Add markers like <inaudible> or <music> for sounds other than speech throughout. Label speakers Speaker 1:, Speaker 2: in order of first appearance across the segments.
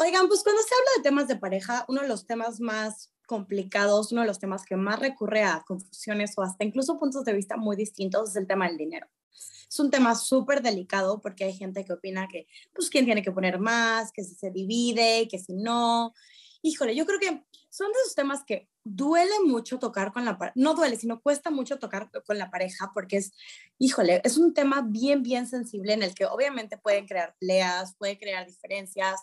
Speaker 1: Oigan, pues cuando se habla de temas de pareja, uno de los temas más complicados, uno de los temas que más recurre a confusiones o hasta incluso puntos de vista muy distintos es el tema del dinero. Es un tema súper delicado porque hay gente que opina que, pues, quién tiene que poner más, que si se divide, que si no. Híjole, yo creo que son de esos temas que duele mucho tocar con la pareja, no duele, sino cuesta mucho tocar con la pareja porque es, híjole, es un tema bien, bien sensible en el que obviamente pueden crear peleas, puede crear diferencias.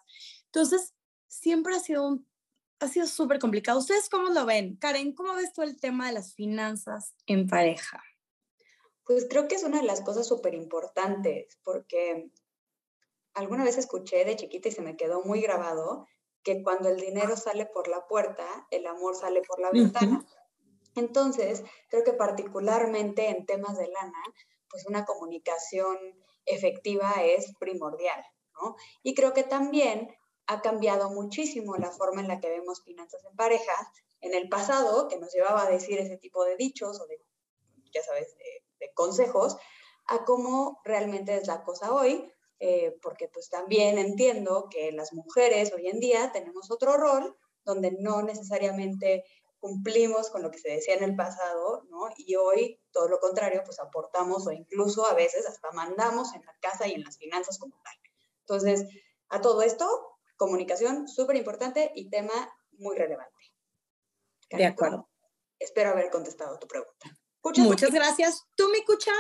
Speaker 1: Entonces, siempre ha sido un ha sido súper complicado. ¿Ustedes cómo lo ven? Karen, ¿cómo ves tú el tema de las finanzas en pareja?
Speaker 2: Pues creo que es una de las cosas súper importantes porque alguna vez escuché de chiquita y se me quedó muy grabado que cuando el dinero sale por la puerta, el amor sale por la ventana. Entonces, creo que particularmente en temas de lana, pues una comunicación efectiva es primordial, ¿no? Y creo que también ha cambiado muchísimo la forma en la que vemos finanzas en pareja. En el pasado, que nos llevaba a decir ese tipo de dichos o de, ya sabes, de, consejos, a cómo realmente es la cosa hoy, eh, porque pues también entiendo que las mujeres hoy en día tenemos otro rol donde no necesariamente cumplimos con lo que se decía en el pasado, ¿no? Y hoy, todo lo contrario, pues aportamos o incluso a veces hasta mandamos en la casa y en las finanzas como tal. Entonces, a todo esto, comunicación, súper importante y tema muy relevante.
Speaker 1: De acuerdo.
Speaker 2: Espero haber contestado tu pregunta.
Speaker 1: Muchas gracias. ¿Tú, mi cucha?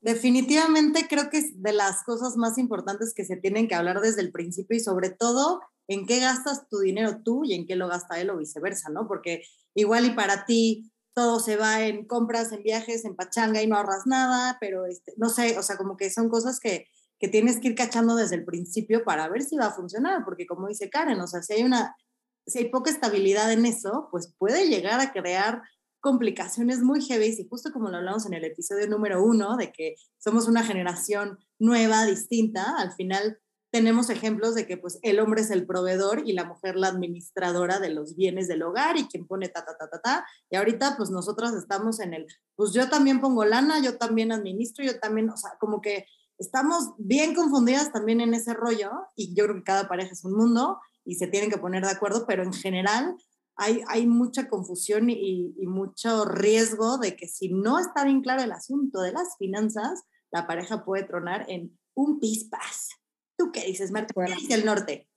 Speaker 3: Definitivamente creo que es de las cosas más importantes que se tienen que hablar desde el principio y sobre todo en qué gastas tu dinero tú y en qué lo gasta él o viceversa, ¿no? Porque igual y para ti todo se va en compras, en viajes, en pachanga y no ahorras nada, pero este, no sé, o sea, como que son cosas que que tienes que ir cachando desde el principio para ver si va a funcionar, porque como dice Karen, o sea, si hay una, si hay poca estabilidad en eso, pues puede llegar a crear complicaciones muy heavy y justo como lo hablamos en el episodio número uno, de que somos una generación nueva, distinta, al final tenemos ejemplos de que pues el hombre es el proveedor y la mujer la administradora de los bienes del hogar y quien pone ta, ta, ta, ta, ta. Y ahorita pues nosotras estamos en el, pues yo también pongo lana, yo también administro, yo también, o sea, como que estamos bien confundidas también en ese rollo y yo creo que cada pareja es un mundo y se tienen que poner de acuerdo, pero en general hay, hay mucha confusión y, mucho riesgo de que si no está bien claro el asunto de las finanzas, la pareja puede tronar en un pispas. ¿Tú qué dices, Marta? ¿Qué dice el norte?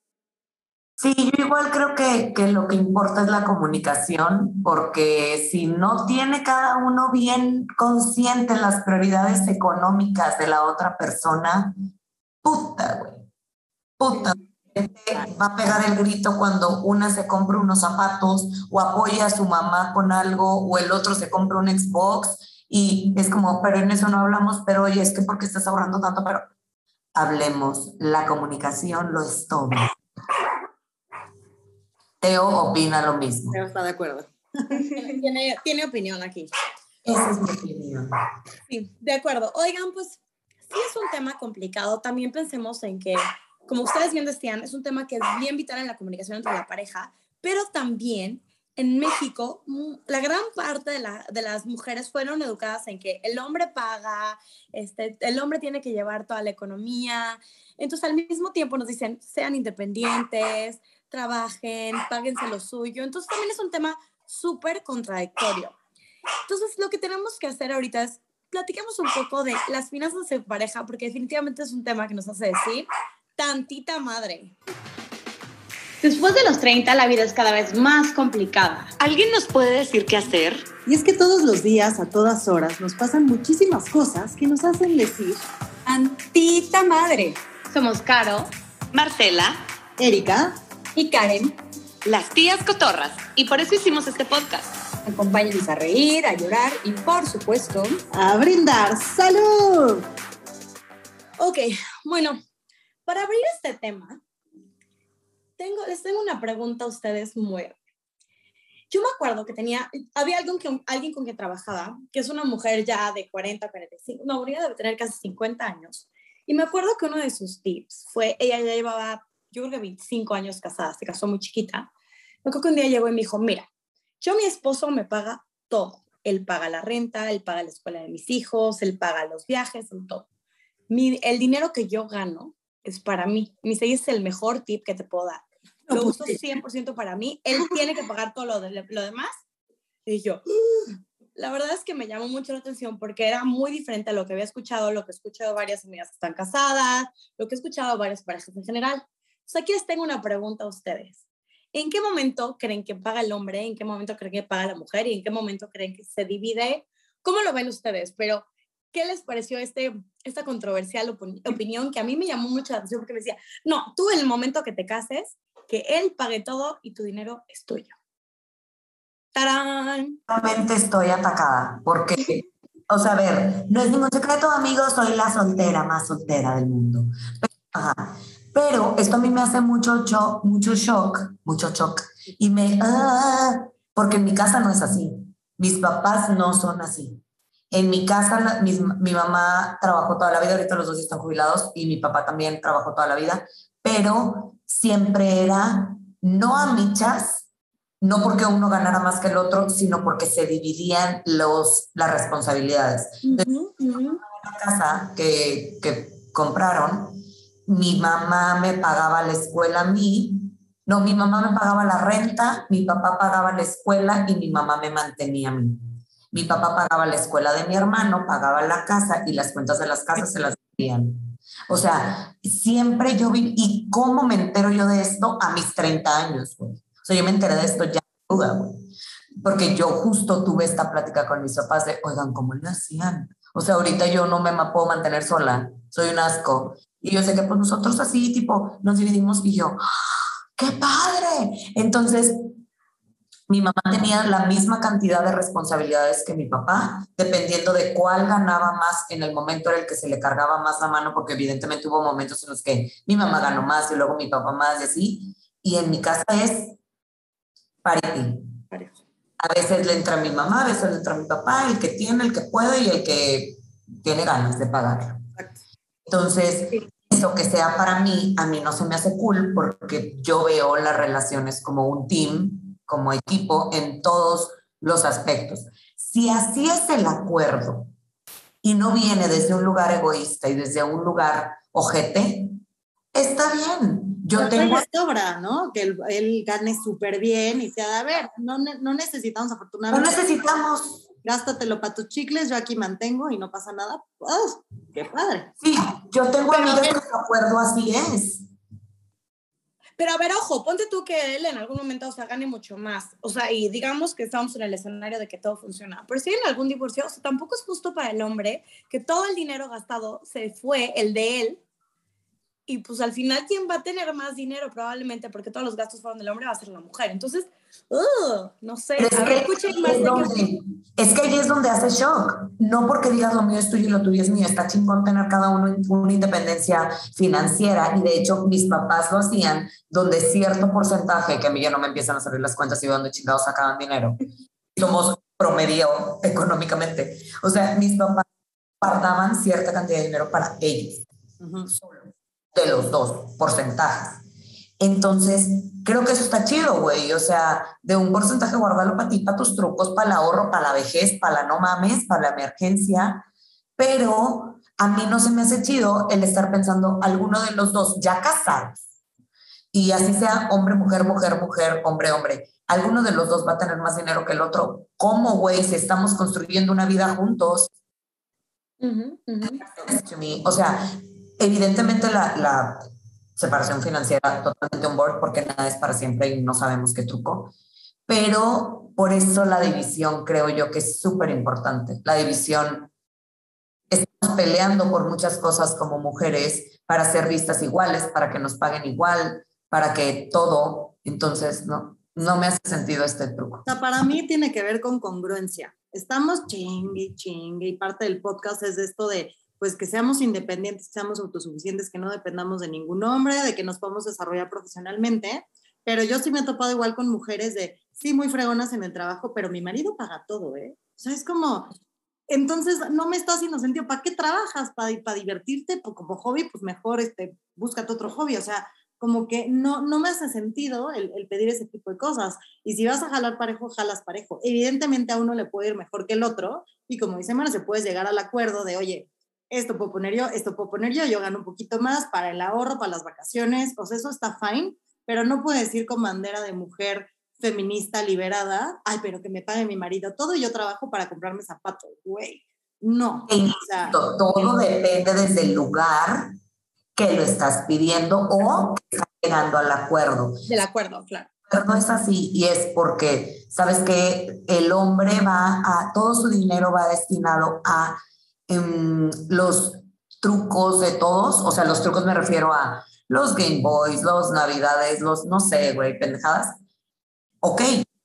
Speaker 4: Sí, yo igual creo que, que, lo que importa es la comunicación, porque si no tiene cada uno bien consciente las prioridades económicas de la otra persona, puta, güey, puta. Va a pegar el grito cuando una se compra unos zapatos o apoya a su mamá con algo o el otro se compra un Xbox y es como, pero en eso no hablamos, pero oye, es que porque estás ahorrando tanto, pero hablemos, la comunicación lo es todo. Teo opina lo mismo.
Speaker 3: Teo está de acuerdo. <laughs>
Speaker 1: tiene, tiene opinión aquí.
Speaker 4: Esa es mi opinión.
Speaker 1: Sí, de acuerdo. Oigan, pues sí es un tema complicado. También pensemos en que, como ustedes bien decían, es un tema que es bien vital en la comunicación entre la pareja, pero también en México, mm, la gran parte de, la, de, las mujeres fueron educadas en que el hombre paga, este, el hombre tiene que llevar toda la economía. Entonces, al mismo tiempo nos dicen, sean independientes, trabajen, páguense lo suyo. Entonces también es un tema súper contradictorio. Entonces lo que tenemos que hacer ahorita es platiquemos un poco de las finanzas de pareja, porque definitivamente es un tema que nos hace decir tantita madre. Después de los 30, la vida es cada vez más complicada.
Speaker 5: ¿Alguien nos puede decir qué hacer?
Speaker 3: Y es que todos los días, a todas horas, nos pasan muchísimas cosas que nos hacen decir
Speaker 1: tantita madre. Somos Caro,
Speaker 5: Marcela,
Speaker 3: Erika
Speaker 1: y Karen,
Speaker 5: las tías cotorras. Y por eso hicimos este podcast.
Speaker 1: Acompáñenos a reír, a llorar y, por supuesto,
Speaker 3: a brindar. ¡Salud!
Speaker 1: Ok, bueno, para abrir este tema, tengo, les tengo una pregunta a ustedes muy. Yo me acuerdo que tenía, había alguien, que, alguien con quien trabajaba, que es una mujer ya de 40, 45, no, debe tener casi 50 años. Y me acuerdo que uno de sus tips fue, ella ya llevaba yo creo que 25 años casada, se casó muy chiquita. Me acuerdo que un día llegó y me dijo, mira, yo mi esposo me paga todo. Él paga la renta, él paga la escuela de mis hijos, él paga los viajes, todo. Mi, el dinero que yo gano es para mí. Mi es el mejor tip que te puedo dar. lo
Speaker 3: pues
Speaker 1: uso
Speaker 3: sí.
Speaker 1: 100% para mí, él <laughs> tiene que pagar todo lo, de- lo demás. Y yo, la verdad es que me llamó mucho la atención porque era muy diferente a lo que había escuchado, lo que he escuchado de varias amigas que están casadas, lo que he escuchado de varias parejas en general. Entonces aquí les tengo una pregunta a ustedes. ¿En qué momento creen que paga el hombre? ¿En qué momento creen que paga la mujer? ¿Y en qué momento creen que se divide? ¿Cómo lo ven ustedes? Pero, ¿qué les pareció este, esta controversial opini- opinión que a mí me llamó mucho la atención porque me decía, no, tú en el momento que te cases, que él pague todo y tu dinero es tuyo. ¡Tarán!
Speaker 4: Realmente estoy atacada porque, o sea, a ver, no es ningún secreto, amigos, soy la soltera más soltera del mundo. Pero, ajá, pero esto a mí me hace mucho shock, mucho shock, mucho shock. Y me, ah, porque en mi casa no es así. Mis papás no son así. En mi casa, mis- mi mamá trabajó toda la vida, ahorita los dos están jubilados, y mi papá también trabajó toda la vida, pero siempre era no a michas, no porque uno ganara más que el otro, sino porque se dividían los, las responsabilidades.
Speaker 1: Ujú, ujú.
Speaker 4: La casa que, que compraron, mi mamá me pagaba la escuela a mí, no, mi mamá me pagaba la renta, mi papá pagaba la escuela y mi mamá me mantenía a mí. Mi papá pagaba la escuela de mi hermano, pagaba la casa y las cuentas de las casas se las hacían. O sea, siempre yo vi, ¿y cómo me entero yo de esto a mis 30 años, güey? O sea, yo me enteré de esto ya, güey. Porque yo justo tuve esta plática con mis papás de, oigan, ¿cómo le hacían? O sea, ahorita yo no me puedo mantener sola, soy un asco. Y yo sé que pues nosotros así, tipo, nos dividimos y yo, ¡ah, ¡qué padre! Entonces, mi mamá tenía la misma cantidad de responsabilidades que mi papá, dependiendo de cuál ganaba más en el momento en el que se le cargaba más la mano, porque evidentemente hubo momentos en los que mi mamá ganó más y luego mi papá más y así. Y en mi casa es parity. A veces le entra mi mamá, a veces le entra mi papá, el que tiene, el que puede y el que tiene ganas de pagarlo. Entonces,
Speaker 1: Sí.
Speaker 4: Eso que sea para mí, a mí no se me hace cool porque yo veo las relaciones como un team, como equipo en todos los aspectos. Si así es el acuerdo y no viene desde un lugar egoísta y desde un lugar ojete, está bien. Yo
Speaker 3: Pero
Speaker 4: tengo
Speaker 3: sobra, ¿no? Que él, él gane súper bien y sea, a ver, no, no necesitamos
Speaker 4: no
Speaker 3: afortunadamente.
Speaker 4: necesitamos
Speaker 3: Gástatelo para tus chicles, yo aquí mantengo y no pasa nada. ¡Oh, ¡Qué padre!
Speaker 4: Sí, yo tengo
Speaker 1: Pero,
Speaker 4: amigas que su acuerdo así es.
Speaker 1: Pero a ver, ojo, ponte tú que él en algún momento, o sea, gane mucho más. O sea, y digamos que estamos en el escenario de que todo funciona. Pero si hay algún divorcio, o sea, tampoco es justo para el hombre que todo el dinero gastado se fue, el de él. Y pues al final, ¿quién va a tener más dinero? Probablemente porque todos los gastos fueron del hombre, va a ser la mujer. Entonces, ugh, no sé.
Speaker 4: Es
Speaker 1: A ver, escuchen más
Speaker 4: es, donde, es que ahí es donde hace shock. No porque digas lo mío es tuyo y lo tuyo es mío. Está chingón tener cada uno una independencia financiera. Y de hecho, mis papás lo hacían donde cierto porcentaje, que a mí ya no me empiezan a salir las cuentas y de dónde chingados sacaban dinero. Somos promedio económicamente. O sea, mis papás guardaban cierta cantidad de dinero para ellos.
Speaker 3: Ujú.
Speaker 4: De los dos porcentajes. Entonces, creo que eso está chido, güey. O sea, de un porcentaje guardarlo para ti, para tus trucos, para el ahorro, para la vejez, para la no mames, para la emergencia. Pero a mí no se me hace chido el estar pensando alguno de los dos ya casados. Y así sea hombre, mujer, mujer, mujer, hombre, hombre. Alguno de los dos va a tener más dinero que el otro. ¿Cómo, güey? Si estamos construyendo una vida juntos,
Speaker 1: Ujú, ujú.
Speaker 4: to me. O sea, evidentemente la, la separación financiera totalmente on board porque nada es para siempre y no sabemos qué truco. Pero por eso la división creo yo que es súper importante. La división, estamos peleando por muchas cosas como mujeres para ser vistas iguales, para que nos paguen igual, para que todo. Entonces, no, no me hace sentido este truco.
Speaker 3: O sea, para mí tiene que ver con congruencia. Estamos chingue chingue y parte del podcast es esto de pues que seamos independientes, que seamos autosuficientes, que no dependamos de ningún hombre, de que nos podamos desarrollar profesionalmente. Pero yo sí me he topado igual con mujeres de, sí, muy fregonas en el trabajo, pero mi marido paga todo, ¿eh? O sea, es como, entonces no me está haciendo sentido. ¿Para qué trabajas? ¿Para, para divertirte? Pues como hobby, pues mejor este, búscate otro hobby. O sea, como que no, no me hace sentido el, el pedir ese tipo de cosas. Y si vas a jalar parejo, jalas parejo. Evidentemente a uno le puede ir mejor que el otro. Y como dice Mara, se puede llegar al acuerdo de, oye, esto puedo poner yo, esto puedo poner yo, yo gano un poquito más para el ahorro, para las vacaciones. O sea, eso está fine. pero no puedes ir con bandera de mujer feminista liberada, ay, pero que me pague mi marido todo y yo trabajo para comprarme zapatos, güey. No.
Speaker 4: O sea, todo depende desde el lugar que lo estás pidiendo o que estás llegando al acuerdo.
Speaker 1: Del acuerdo, claro.
Speaker 4: Pero no es así y es porque, sabes que el hombre va a, todo su dinero va destinado a em, los trucos de todos, o sea, los trucos me refiero a los Game Boys, los Navidades, los, no sé, güey, pendejadas. Ok,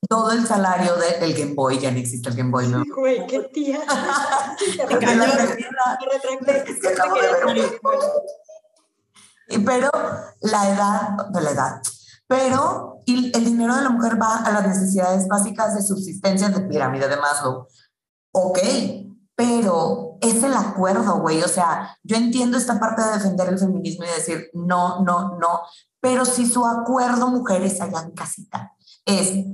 Speaker 4: todo el salario del Game Boy, ya no existe el Game Boy, ¿no?
Speaker 2: Güey, qué tía. <laughs>
Speaker 4: Pero la edad, de la edad, pero el dinero de la mujer va a las necesidades básicas de subsistencia de pirámide de Maslow. Ok, pero es el acuerdo, güey. O sea, yo entiendo esta parte de defender el feminismo y decir no, no, no, pero si su acuerdo, mujeres, allá en casita, es,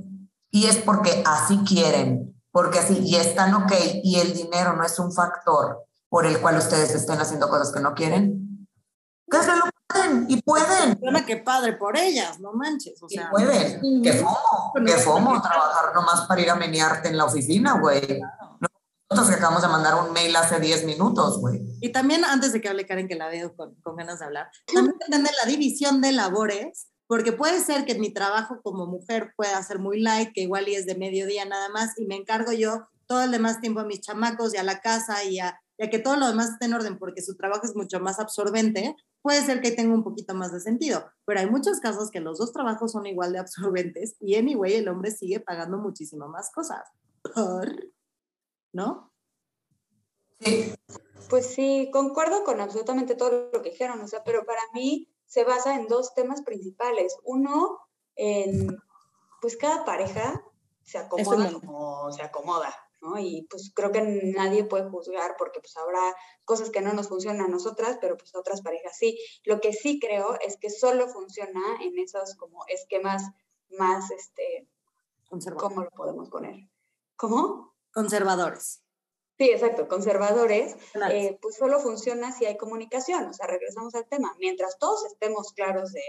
Speaker 4: y es porque así quieren, porque así, y están ok, y el dinero no es un factor por el cual ustedes estén haciendo cosas que no quieren, que se lo pueden, y pueden.
Speaker 3: Bueno, qué padre por ellas, no manches. O sea,
Speaker 4: y pueden, que fomo, que fomo trabajar nomás para ir a menearte en la oficina, güey. Nosotros que acabamos de mandar un mail hace 10 minutos, güey.
Speaker 3: Y también, antes de que hable Karen, que la veo con, con ganas de hablar, también entender la división de labores, porque puede ser que mi trabajo como mujer pueda ser muy light, que igual y es de mediodía nada más, y me encargo yo todo el demás tiempo a mis chamacos y a la casa y a, y a que todo lo demás esté en orden, porque su trabajo es mucho más absorbente, puede ser que tenga un poquito más de sentido. Pero hay muchos casos que los dos trabajos son igual de absorbentes y anyway el hombre sigue pagando muchísimo más cosas. ¿Por? ¿No?
Speaker 2: Sí. Pues sí, concuerdo con absolutamente todo lo que dijeron, o sea, pero para mí se basa en dos temas principales. Uno, en, pues cada pareja se acomoda como se acomoda, ¿no? Y pues creo que nadie puede juzgar porque pues habrá cosas que no nos funcionan a nosotras, pero pues a otras parejas sí. Lo que sí creo es que solo funciona en esos como esquemas más, este, ¿cómo lo podemos poner? ¿Cómo?
Speaker 3: Conservadores.
Speaker 2: Sí, exacto, conservadores, eh, pues solo funciona si hay comunicación, o sea, regresamos al tema. Mientras todos estemos claros de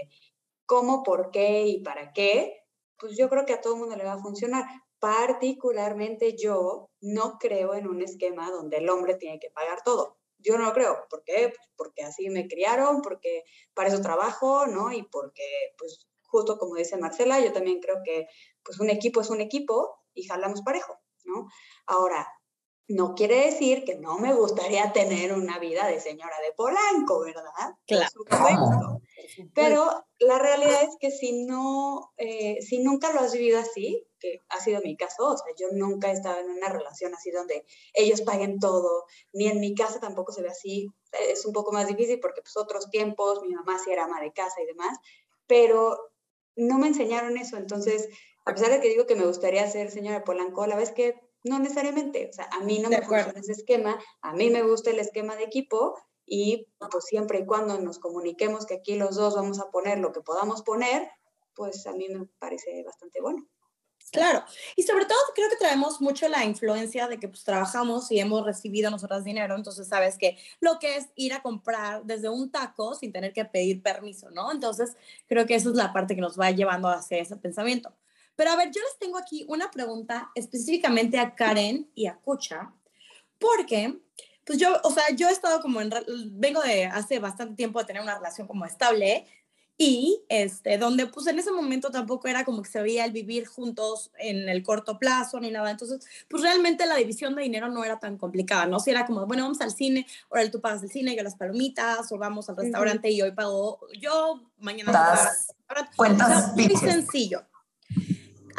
Speaker 2: cómo, por qué y para qué, pues yo creo que a todo el mundo le va a funcionar. Particularmente yo no creo en un esquema donde el hombre tiene que pagar todo. Yo no lo creo. ¿Por qué? Pues porque así me criaron, porque para eso trabajo, ¿no? Y porque, pues, justo como dice Marcela, yo también creo que, pues, un equipo es un equipo y jalamos parejo. Ahora, no quiere decir que no me gustaría <laughs> tener una vida de señora de Polanco, ¿verdad?
Speaker 3: Claro.
Speaker 2: Pero la realidad es que si no, eh, si nunca lo has vivido así, que ha sido mi caso, o sea, yo nunca he estado en una relación así donde ellos paguen todo, ni en mi casa tampoco se ve así, es un poco más difícil porque pues otros tiempos, mi mamá sí era ama de casa y demás, pero no me enseñaron eso, entonces a pesar de que digo que me gustaría ser señora Polanco, la vez que no necesariamente, o sea, a mí no me funciona ese esquema, a mí me gusta el esquema de equipo y pues siempre y cuando nos comuniquemos que aquí los dos vamos a poner lo que podamos poner, pues a mí me parece bastante bueno.
Speaker 1: Claro, y sobre todo creo que traemos mucho la influencia de que pues trabajamos y hemos recibido nosotras dinero, entonces sabes que lo que es ir a comprar desde un taco sin tener que pedir permiso, ¿no? Entonces creo que esa es la parte que nos va llevando hacia ese pensamiento. Pero a ver, yo les tengo aquí una pregunta específicamente a Karen y a Kucha, porque, pues yo, o sea, yo he estado como en, vengo de hace bastante tiempo de tener una relación como estable y este, donde pues en ese momento tampoco era como que se veía el vivir juntos en el corto plazo ni nada. Entonces, pues realmente la división de dinero no era tan complicada, ¿no? Si era como, bueno, vamos al cine, ahora tú pagas el cine, yo las palomitas, o vamos al restaurante y hoy pago yo, mañana
Speaker 4: das cuentas.
Speaker 1: muy sencillo.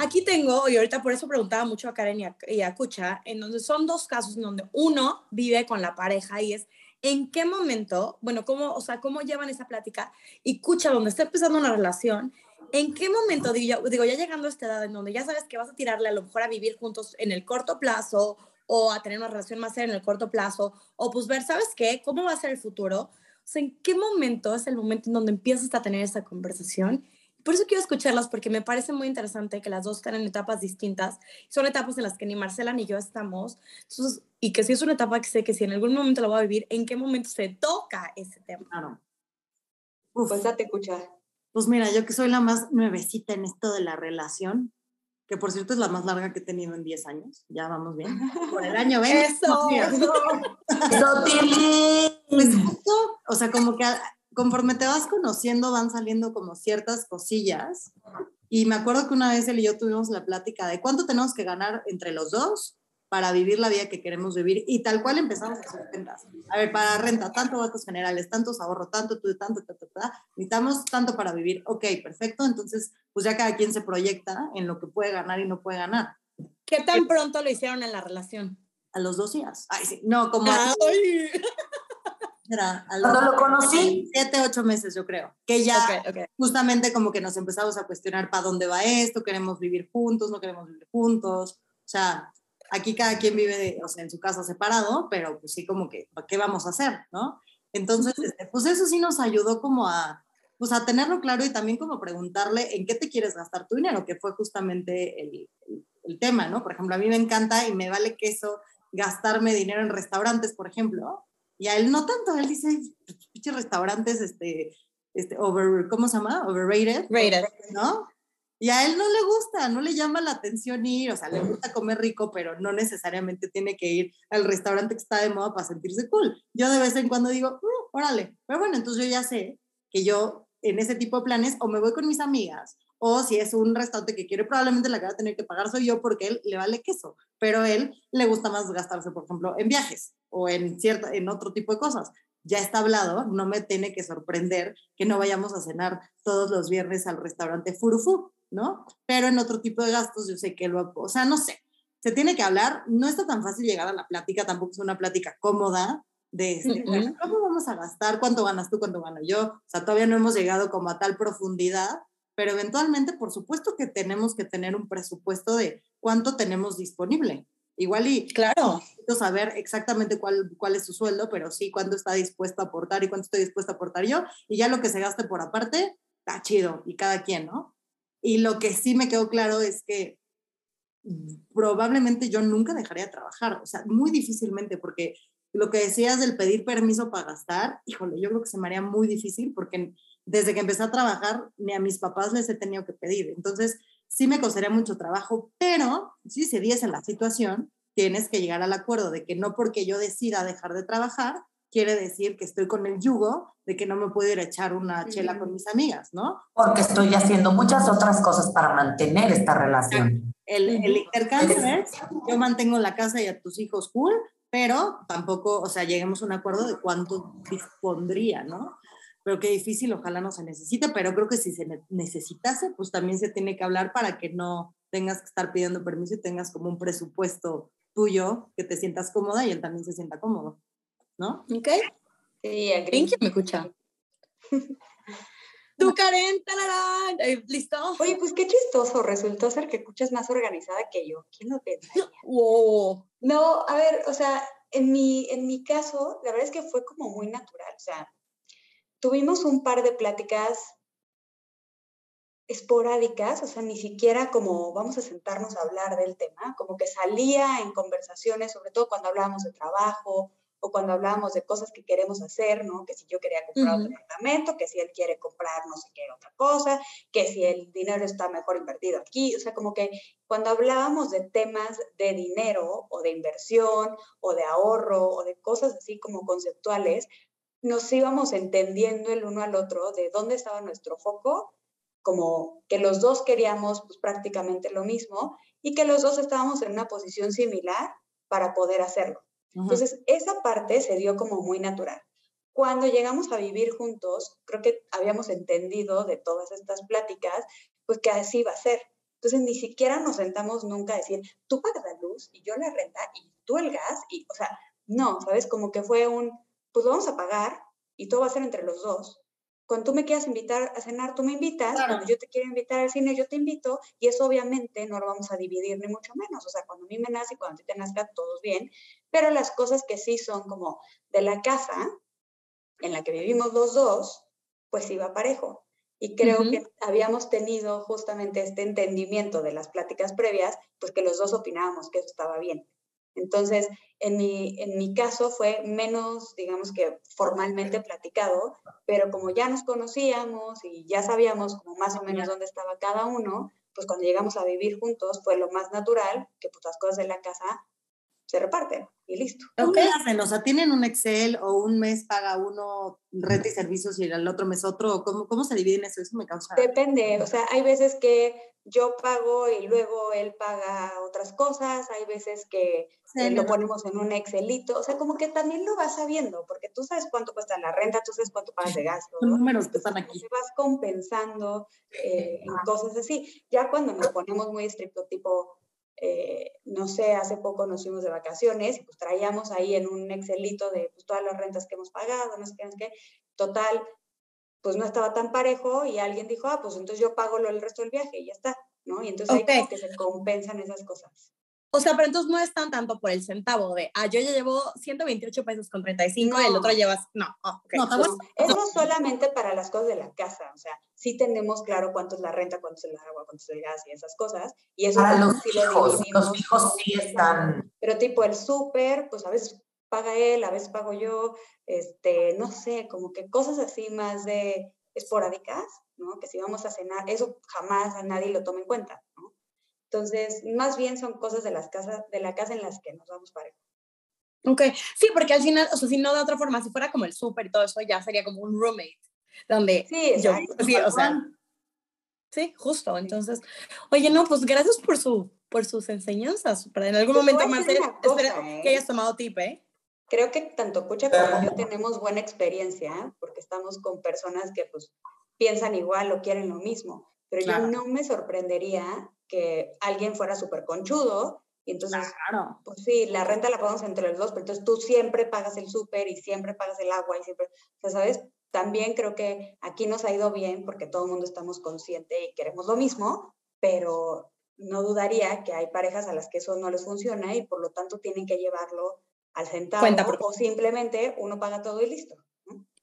Speaker 1: Aquí tengo, y ahorita por eso preguntaba mucho a Karen y a, Kucha, en donde son dos casos en donde uno vive con la pareja y es en qué momento, bueno, cómo, o sea, cómo llevan esa plática y Kucha, donde está empezando una relación, en qué momento, digo, digo, ya llegando a esta edad en donde ya sabes que vas a tirarle a lo mejor a vivir juntos en el corto plazo o a tener una relación más seria en el corto plazo, o pues ver, ¿sabes qué? ¿Cómo va a ser el futuro? O sea, ¿en qué momento es el momento en donde empiezas a tener esa conversación? Por eso quiero escucharlas, porque me parece muy interesante que las dos están en etapas distintas. Son etapas en las que ni Marcela ni yo estamos. y que si es una etapa que sé que si en algún momento la voy a vivir, ¿en qué momento se toca ese tema?
Speaker 3: Claro.
Speaker 2: Uf. Pues date escuchar.
Speaker 3: Pues mira, yo que soy la más nuevecita en esto de la relación, que por cierto es la más larga que he tenido en 10 años, ya vamos bien, por el año 20. <laughs>
Speaker 1: Eso, eso. <laughs>
Speaker 3: Pues justo, o sea, como que conforme te vas conociendo van saliendo como ciertas cosillas. Y me acuerdo que una vez él y yo tuvimos la plática de cuánto tenemos que ganar entre los dos para vivir la vida que queremos vivir y tal cual empezamos a hacer cuentas. A ver, para renta, tanto gastos generales, tantos ahorros, tanto, tú, tanto, ta, ta, ta, necesitamos tanto para vivir. Ok, perfecto. Entonces, pues ya cada quien se proyecta en lo que puede ganar y no puede ganar.
Speaker 1: ¿Qué tan pronto lo hicieron en la relación?
Speaker 3: A los dos días. Ay, sí. No, como...
Speaker 1: Ay. <laughs>
Speaker 3: Era a
Speaker 4: Cuando lo conocí,
Speaker 3: siete, ocho meses, yo creo. Que ya
Speaker 1: Ok, ok.
Speaker 3: justamente como que nos empezamos a cuestionar para dónde va esto, queremos vivir juntos, no queremos vivir juntos. O sea, aquí cada quien vive de- o sea, en su casa separado, pero pues sí como que, ¿qué vamos a hacer? ¿No? Entonces, este, pues eso sí nos ayudó como a, pues a tenerlo claro y también como preguntarle en qué te quieres gastar tu dinero, que fue justamente el, el- el tema, ¿no? Por ejemplo, a mí me encanta y me vale queso gastarme dinero en restaurantes, por ejemplo, y a él no tanto, él dice, pinches restaurantes, este, este, over, ¿cómo se llama? Overrated.
Speaker 1: Rated.
Speaker 3: ¿no? Y a él no le gusta, no le llama la atención ir, o sea, le gusta comer rico, pero no necesariamente tiene que ir al restaurante que está de moda para sentirse cool. Yo de vez en cuando digo, "Mm, órale, pero bueno, entonces yo ya sé que yo en ese tipo de planes o me voy con mis amigas, o si es un restaurante que quiere, probablemente la que va a tener que pagar soy yo porque él le vale queso, pero él le gusta más gastarse, por ejemplo, en viajes o en, cierta, en otro tipo de cosas ya está hablado, no me tiene que sorprender que no vayamos a cenar todos los viernes al restaurante Furufú, ¿no? Pero en otro tipo de gastos yo sé que lo, o sea, no sé, se tiene que hablar, no está tan fácil llegar a la plática, tampoco es una plática cómoda de este. ¿cómo vamos a gastar? ¿Cuánto ganas tú? ¿Cuánto gano yo? O sea, todavía no hemos llegado como a tal profundidad, pero eventualmente, por supuesto que tenemos que tener un presupuesto de cuánto tenemos disponible. Igual y
Speaker 1: Claro.
Speaker 3: necesito saber exactamente cuál, cuál es su sueldo, pero sí cuánto está dispuesto a aportar y cuánto estoy dispuesto a aportar yo. Y ya lo que se gaste por aparte, está chido, y cada quien, ¿no? Y lo que sí me quedó claro es que probablemente yo nunca dejaría de trabajar, o sea, muy difícilmente, porque lo que decías del pedir permiso para gastar, híjole, yo creo que se me haría muy difícil porque desde que empecé a trabajar ni a mis papás les he tenido que pedir. Entonces, sí me costaría mucho trabajo, pero si se diese la situación, tienes que llegar al acuerdo de que no porque yo decida dejar de trabajar, quiere decir que estoy con el yugo de que no me puedo ir a echar una chela con mis amigas, ¿no?
Speaker 4: porque estoy haciendo muchas otras cosas para mantener esta relación.
Speaker 3: El, el intercambio es, yo mantengo la casa y a tus hijos cool, pero tampoco, o sea, lleguemos a un acuerdo de cuánto dispondría, ¿no? Pero qué difícil, ojalá no se necesite, pero creo que si se ne- necesitase, pues también se tiene que hablar para que no tengas que estar pidiendo permiso y tengas como un presupuesto tuyo, que te sientas cómoda y él también se sienta cómodo, ¿no?
Speaker 1: ¿Ok?
Speaker 2: Sí, agree.
Speaker 1: ¿Quién me escucha? <laughs> Tú, Karen, tararán. Eh, ¿Listo?
Speaker 2: Oye, pues qué chistoso, resultó ser que escuchas más organizada que yo. ¿Quién lo pensaría? <laughs>
Speaker 1: Wow.
Speaker 2: No, a ver, o sea, en mi, en mi caso, la verdad es que fue como muy natural. O sea, tuvimos un par de pláticas esporádicas, o sea, ni siquiera como vamos a sentarnos a hablar del tema, como que salía en conversaciones, sobre todo cuando hablábamos de trabajo o cuando hablábamos de cosas que queremos hacer, ¿no? Que si yo quería comprar un
Speaker 1: Ujú.
Speaker 2: departamento, que si él quiere comprar no sé qué otra cosa, que si el dinero está mejor invertido aquí, o sea, como que cuando hablábamos de temas de dinero o de inversión o de ahorro o de cosas así como conceptuales, nos íbamos entendiendo el uno al otro de dónde estaba nuestro foco, como que los dos queríamos pues, prácticamente lo mismo y que los dos estábamos en una posición similar para poder hacerlo. Entonces, esa parte se dio como muy natural. Cuando llegamos a vivir juntos, creo que habíamos entendido de todas estas pláticas, pues que así iba a ser. Entonces, ni siquiera nos sentamos nunca a decir, tú pagas la luz y yo la renta y tú el gas, y, o sea, no, ¿sabes? Como que fue un, pues lo vamos a pagar y todo va a ser entre los dos. Cuando tú me quieras invitar a cenar, tú me invitas.
Speaker 3: Claro.
Speaker 2: Cuando yo te quiero invitar al cine, yo te invito. Y eso obviamente no lo vamos a dividir ni mucho menos. O sea, cuando a mí me nace y cuando a ti te nazca, todos bien. Pero las cosas que sí son como de la casa, en la que vivimos los dos, pues sí va parejo. Y creo que habíamos tenido justamente este entendimiento de las pláticas previas, pues que los dos opinábamos que eso estaba bien. Entonces, en mi, en mi caso fue menos, digamos que formalmente platicado, pero como ya nos conocíamos y ya sabíamos como más o menos dónde estaba cada uno, pues cuando llegamos a vivir juntos fue lo más natural que pues las cosas de la casa se reparten y listo.
Speaker 3: ¿Cómo hacen? O sea, ¿tienen un Excel o un mes paga uno renta y servicios y el otro mes otro? ¿Cómo, cómo se dividen eso? Eso me causa...
Speaker 2: Depende, o sea, hay veces que yo pago y luego él paga otras cosas, hay veces que lo ponemos en un Excelito, o sea, como que también lo vas sabiendo, porque tú sabes cuánto cuesta la renta, tú sabes cuánto pagas de gasto.
Speaker 3: Los números que están aquí.
Speaker 2: Vas compensando eh, en cosas así. Ya cuando nos ponemos muy estricto, tipo, eh, no sé, hace poco nos fuimos de vacaciones y pues traíamos ahí en un Excelito de pues, todas las rentas que hemos pagado, no sé qué, no sé qué. Total, pues no estaba tan parejo y alguien dijo, ah, pues entonces yo pago lo, el resto del viaje y ya está, ¿no? Y entonces ahí como que se compensan esas cosas.
Speaker 1: O sea, pero entonces no es tan tanto por el centavo de, ah, yo ya llevo 128 pesos con 35, y el otro llevas, no, oh,
Speaker 2: no, no, eso solamente para las cosas de la casa, o sea, sí tenemos claro cuánto es la renta, cuánto es el agua, cuánto es el gas y esas cosas, y eso
Speaker 4: para los sí hijos, los hijos sí están...
Speaker 2: Pero tipo el súper, pues a veces paga él, a veces pago yo, este, no sé, como que cosas así más de esporádicas, ¿no? Que si vamos a cenar, eso jamás a nadie lo toma en cuenta, ¿no? Entonces, más bien son cosas de, las casas, de la casa en las que nos vamos parejo.
Speaker 1: Ok, sí, porque al final, o sea, si no de otra forma, si fuera como el súper y todo eso, ya sería como un roommate, donde
Speaker 2: sí,
Speaker 1: yo, sí, o sea, sí, justo, entonces, oye, no, pues gracias por, su, por sus enseñanzas, para en algún momento, más espero que hayas tomado tip, ¿eh?
Speaker 2: Creo que tanto Pucha como yo tenemos buena experiencia, porque estamos con personas que, pues, piensan igual o quieren lo mismo, pero yo no me sorprendería que alguien fuera súper conchudo y entonces, claro. pues sí, la renta la pagamos entre los dos, pero entonces tú siempre pagas el súper y siempre pagas el agua y siempre, o sea, ¿sabes? También creo que aquí nos ha ido bien porque todo el mundo estamos conscientes y queremos lo mismo, pero no dudaría que hay parejas a las que eso no les funciona y por lo tanto tienen que llevarlo al centavo o simplemente uno paga todo y listo.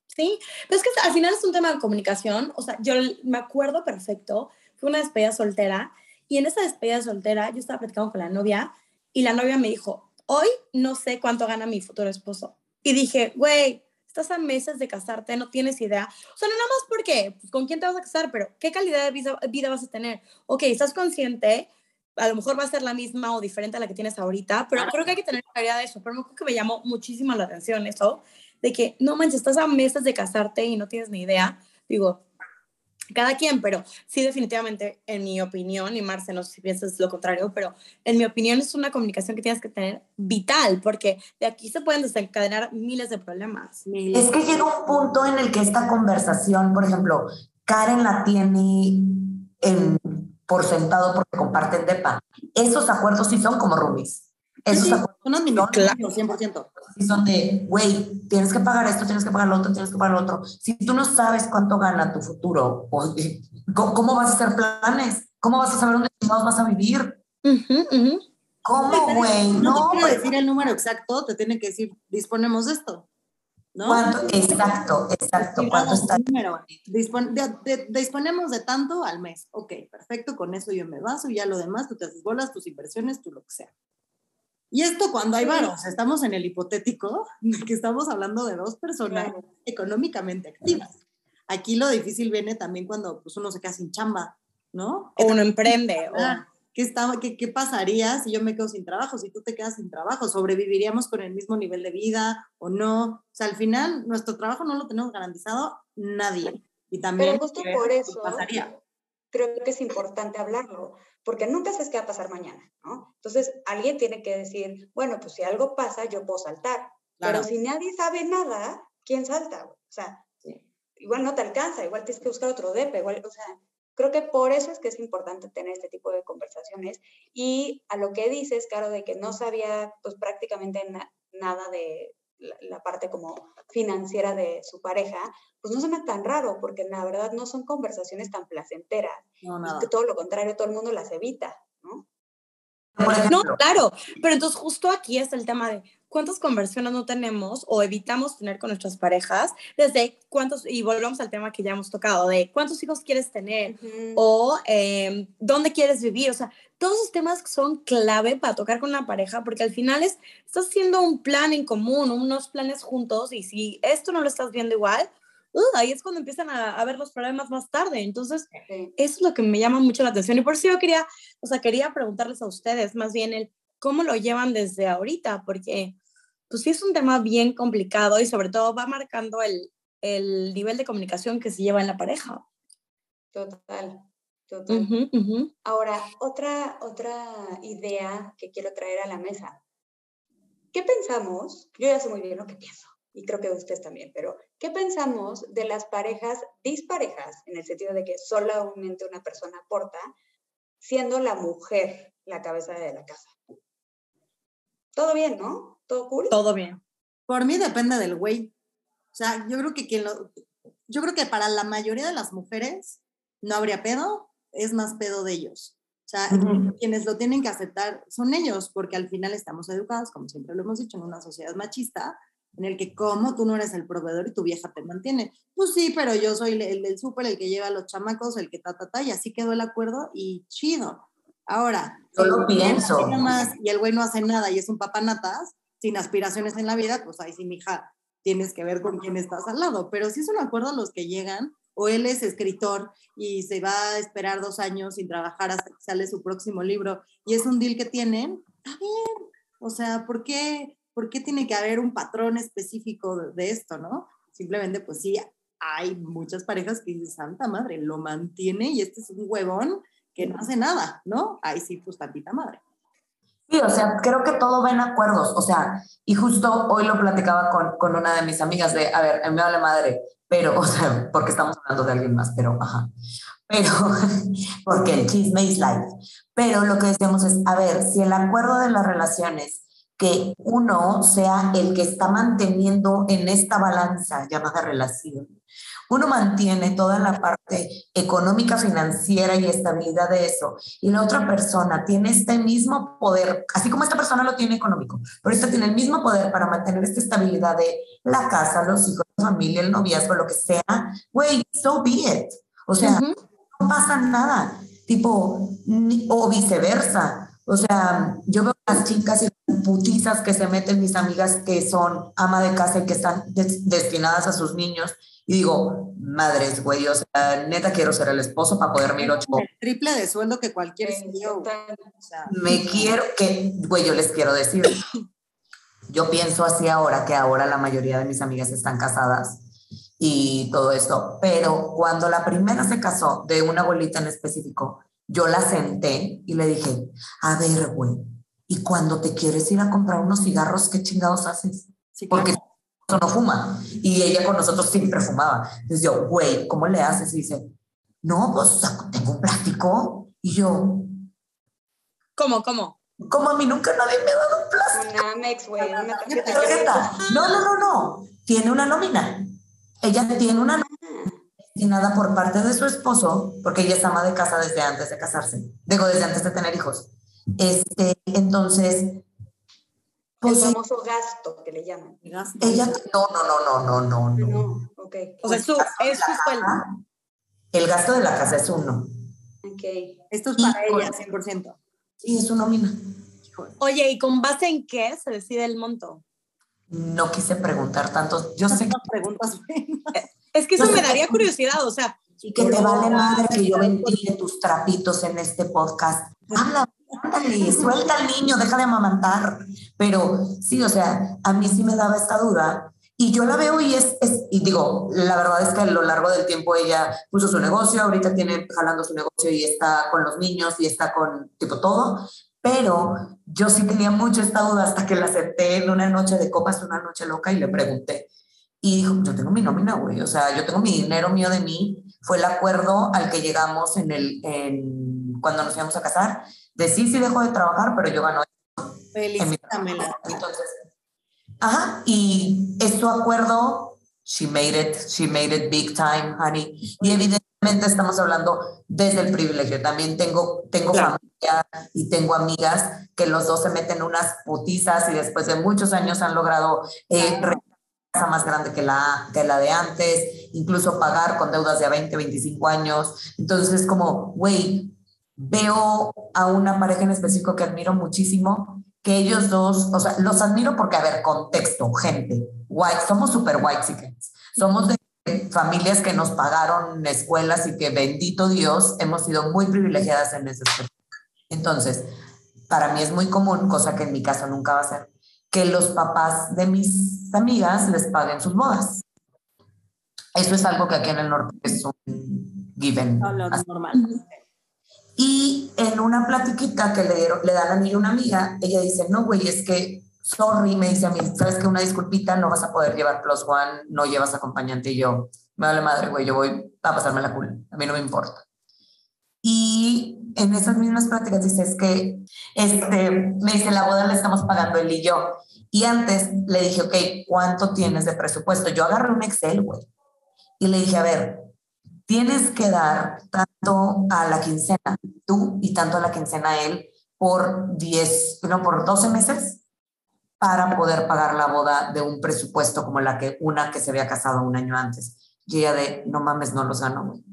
Speaker 1: Sí, pero es que al final es un tema de comunicación, o sea, yo me acuerdo perfecto, fue una despedida soltera y en esa despedida soltera, yo estaba platicando con la novia y la novia me dijo, hoy no sé cuánto gana mi futuro esposo. Y dije, güey, estás a meses de casarte, no tienes idea. O sea, no nada más porque, pues, ¿con quién te vas a casar? Pero, ¿qué calidad de vida, vida vas a tener? Ok, estás consciente, a lo mejor va a ser la misma o diferente a la que tienes ahorita, pero creo que hay que tener claridad de eso. Pero me que me llamó muchísimo la atención eso, de que, no manches, estás a meses de casarte y no tienes ni idea. Digo, cada quien, pero sí definitivamente, en mi opinión, y Marce, no sé si piensas lo contrario, pero en mi opinión es una comunicación que tienes que tener vital, porque de aquí se pueden desencadenar miles de problemas.
Speaker 4: Es que llega un punto en el que esta conversación, por ejemplo, Karen la tiene en, por sentado porque comparten DEPA. Esos acuerdos sí son como roomies. Esos acuerdos
Speaker 3: son claro, 100%.
Speaker 4: son de, güey, tienes que pagar esto, tienes que pagar lo otro, tienes que pagar lo otro. Si tú no sabes cuánto gana tu futuro, ¿cómo vas a hacer planes? ¿Cómo vas a saber dónde vas a vivir? ¿Cómo, güey?
Speaker 3: No, no decir el número exacto, te tiene que decir, disponemos de esto. ¿no?
Speaker 4: ¿Cuánto? Exacto, exacto. ¿Cuánto está?
Speaker 3: Número. disponemos de tanto al mes. Ok, perfecto, con eso yo me baso y ya lo demás, tú te haces bolas, tus inversiones, tú lo que sea. Y esto cuando hay varos, estamos en el hipotético, que estamos hablando de dos personas económicamente activas. Aquí lo difícil viene también cuando pues, uno se queda sin chamba, ¿no?
Speaker 1: O uno emprende.
Speaker 3: ¿qué, estaba, qué, ¿Qué pasaría si yo me quedo sin trabajo? Si tú te quedas sin trabajo, ¿sobreviviríamos con el mismo nivel de vida o no? O sea, al final, nuestro trabajo no lo tenemos garantizado nadie. Y también
Speaker 2: Pero justo por eso pasaría. Creo que es importante hablarlo, porque nunca sabes qué va a pasar mañana, ¿no? Entonces, alguien tiene que decir, bueno, pues si algo pasa, yo puedo saltar. Pero si nadie sabe nada, ¿quién salta? O sea, igual no te alcanza, igual tienes que buscar otro DEPE, igual, o sea, creo que por eso es que es importante tener este tipo de conversaciones. Y a lo que dices, claro, de que no sabía pues prácticamente nada de la, parte como financiera de su pareja, pues no suena tan raro, porque la verdad no son conversaciones tan placenteras. No, nada. que todo lo contrario, todo el mundo las evita, ¿no?
Speaker 1: No, claro, pero entonces justo aquí es el tema de cuántas conversiones no tenemos o evitamos tener con nuestras parejas, desde cuántos, y volvemos al tema que ya hemos tocado, de cuántos hijos quieres tener o em, dónde quieres vivir, o sea, todos esos temas son clave para tocar con una pareja, porque al final es, estás haciendo un plan en común, unos planes juntos, y si esto no lo estás viendo igual, uh, ahí es cuando empiezan a, a, ver los problemas más tarde. Entonces, eso es lo que me llama mucho la atención. Y por eso yo quería, o sea, quería preguntarles a ustedes más bien el cómo lo llevan desde ahorita, porque pues sí es un tema bien complicado y sobre todo va marcando el, el nivel de comunicación que se lleva en la pareja.
Speaker 2: Total, total. Ahora, otra, otra idea que quiero traer a la mesa. ¿Qué pensamos? Yo ya sé muy bien lo que pienso y creo que ustedes también, pero ¿qué pensamos de las parejas disparejas, en el sentido de que solamente una persona aporta, siendo la mujer la cabeza de la casa? Todo bien, ¿no? ¿Todo cool?
Speaker 1: Todo bien.
Speaker 3: Por mí depende del güey. O sea, yo creo que quien lo, yo creo que para la mayoría de las mujeres no habría pedo, es más pedo de ellos. O sea, quienes lo tienen que aceptar son ellos, porque al final estamos educados, como siempre lo hemos dicho, en una sociedad machista, en el que como tú no eres el proveedor y tu vieja te mantiene. Pues sí, pero yo soy el, del súper, el que lleva a los chamacos, el que ta, ta, ta, y así quedó el acuerdo y chido. Ahora,
Speaker 4: yo lo pienso.
Speaker 3: Más, y el güey no hace nada y es un papanatas, sin aspiraciones en la vida, pues ahí sí, mija, tienes que ver con quién estás al lado. Pero si es un acuerdo a los que llegan, o él es escritor y se va a esperar dos años sin trabajar hasta que sale su próximo libro, y es un deal que tienen, está bien. O sea, ¿por qué, ¿por qué tiene que haber un patrón específico de, de esto, no? Simplemente, pues sí, hay muchas parejas que dicen, santa madre, lo mantiene y este es un huevón que no hace nada, ¿no? Ahí sí, pues tantita madre.
Speaker 4: Sí, o sea, creo que todo va en acuerdos, o sea, y justo hoy lo platicaba con, con una de mis amigas de, a ver, me vale madre, pero, o sea, porque estamos hablando de alguien más, pero, ajá, pero, <laughs> porque el chisme is life, pero lo que decíamos es, a ver, si el acuerdo de las relaciones que uno sea el que está manteniendo en esta balanza llamada relación, uno mantiene toda la parte económica, financiera y estabilidad de eso, y la otra persona tiene este mismo poder, así como esta persona lo tiene económico, pero esta tiene el mismo poder para mantener esta estabilidad de la casa, los hijos, la familia, el noviazgo, lo que sea, güey, so be it. O sea, no pasa nada, tipo, o viceversa. O sea, yo veo las chicas y putizas que se meten mis amigas que son ama de casa y que están destinadas a sus niños y digo, madres, güey, o sea, neta quiero ser el esposo para poder ir ocho.
Speaker 3: El triple de sueldo que cualquier CEO.
Speaker 4: me quiero, que, güey, yo les quiero decir, <coughs> yo pienso así ahora, que ahora la mayoría de mis amigas están casadas y todo esto, pero cuando la primera se casó, de una abuelita en específico, yo la senté y le dije, a ver, güey, ¿y cuando te quieres ir a comprar unos cigarros, qué chingados haces? Sí, Porque no fuma. Y ella con nosotros siempre fumaba. Entonces yo, güey, ¿cómo le haces? Y dice, no, pues tengo un plástico. Y yo,
Speaker 1: ¿cómo, cómo?
Speaker 4: Como a mí nunca nadie me ha dado un plástico.
Speaker 2: Una Amex, güey, una tarjeta.
Speaker 4: No, no, no, no. Tiene una nómina. Ella tiene una nómina destinada por parte de su esposo, porque ella es ama de casa desde antes de casarse. Digo, desde antes de tener hijos. Este, entonces,
Speaker 2: pues el famoso gasto que le llaman.
Speaker 4: Ella, no, no, no, no, no, no. no.
Speaker 2: Okay.
Speaker 1: O sea, es su, es.
Speaker 4: El gasto de la casa es uno.
Speaker 2: Ok.
Speaker 3: Esto es para ella, 100%.
Speaker 4: Sí, es su nómina.
Speaker 1: Oye, ¿y con base en qué se decide el monto?
Speaker 4: No quise preguntar tanto. Yo sé que
Speaker 3: preguntas.
Speaker 1: Es que eso me daría curiosidad, o sea.
Speaker 4: Y que te vale madre que yo ventile tus trapitos en este podcast. Habla, ándale, suelta al niño, deja de amamantar. Pero sí, o sea, a mí sí me daba esta duda. Y yo la veo y es, es, y digo, la verdad es que a lo largo del tiempo ella puso su negocio, ahorita tiene jalando su negocio y está con los niños y está con tipo todo, pero yo sí tenía mucho esta duda hasta que la acepté en una noche de copas, una noche loca y le pregunté. Y dijo, yo tengo mi nómina, güey, o sea, yo tengo mi dinero mío de mí. Fue el acuerdo al que llegamos en el, en, cuando nos íbamos a casar, de sí, sí dejo de trabajar, pero yo gano
Speaker 3: Felicítamela.
Speaker 4: Entonces, ajá, y es su acuerdo, she made it, she made it big time, honey. Y evidentemente estamos hablando desde el privilegio. También tengo, tengo familia y tengo amigas que los dos se meten unas putizas y después de muchos años han logrado eh, casa más grande que la, que la de antes, incluso pagar con deudas de a 20, 25 años. Entonces es como, güey, veo a una pareja en específico que admiro muchísimo, que ellos dos, o sea, los admiro porque, a ver, contexto, gente, white, somos super white chickens, somos de familias que nos pagaron escuelas y que bendito Dios hemos sido muy privilegiadas en ese aspecto. Entonces, para mí es muy común, cosa que en mi caso nunca va a ser, que los papás de mis amigas les paguen sus bodas. Eso es algo que aquí en el norte es un given.
Speaker 3: normal.
Speaker 4: Y en una platiquita que le, dieron, le dan a mí una amiga, ella dice, no, güey, es que, sorry, me dice a mí, sabes que una disculpita, no vas a poder llevar plus one, no llevas acompañante. Y yo, me vale madre, güey, yo voy a pasarme la cool, a mí no me importa. Y en esas mismas pláticas dice, es que, este, me dice, la boda la estamos pagando él y yo. Y antes le dije, ok, ¿cuánto tienes de presupuesto? Yo agarré un Excel, güey. Y le dije, a ver, tienes que dar tanto a la quincena tú y tanto a la quincena él por 10, no, por 12 meses para poder pagar la boda de un presupuesto como la que una que se había casado un año antes. Y ella de, no mames, no los güey.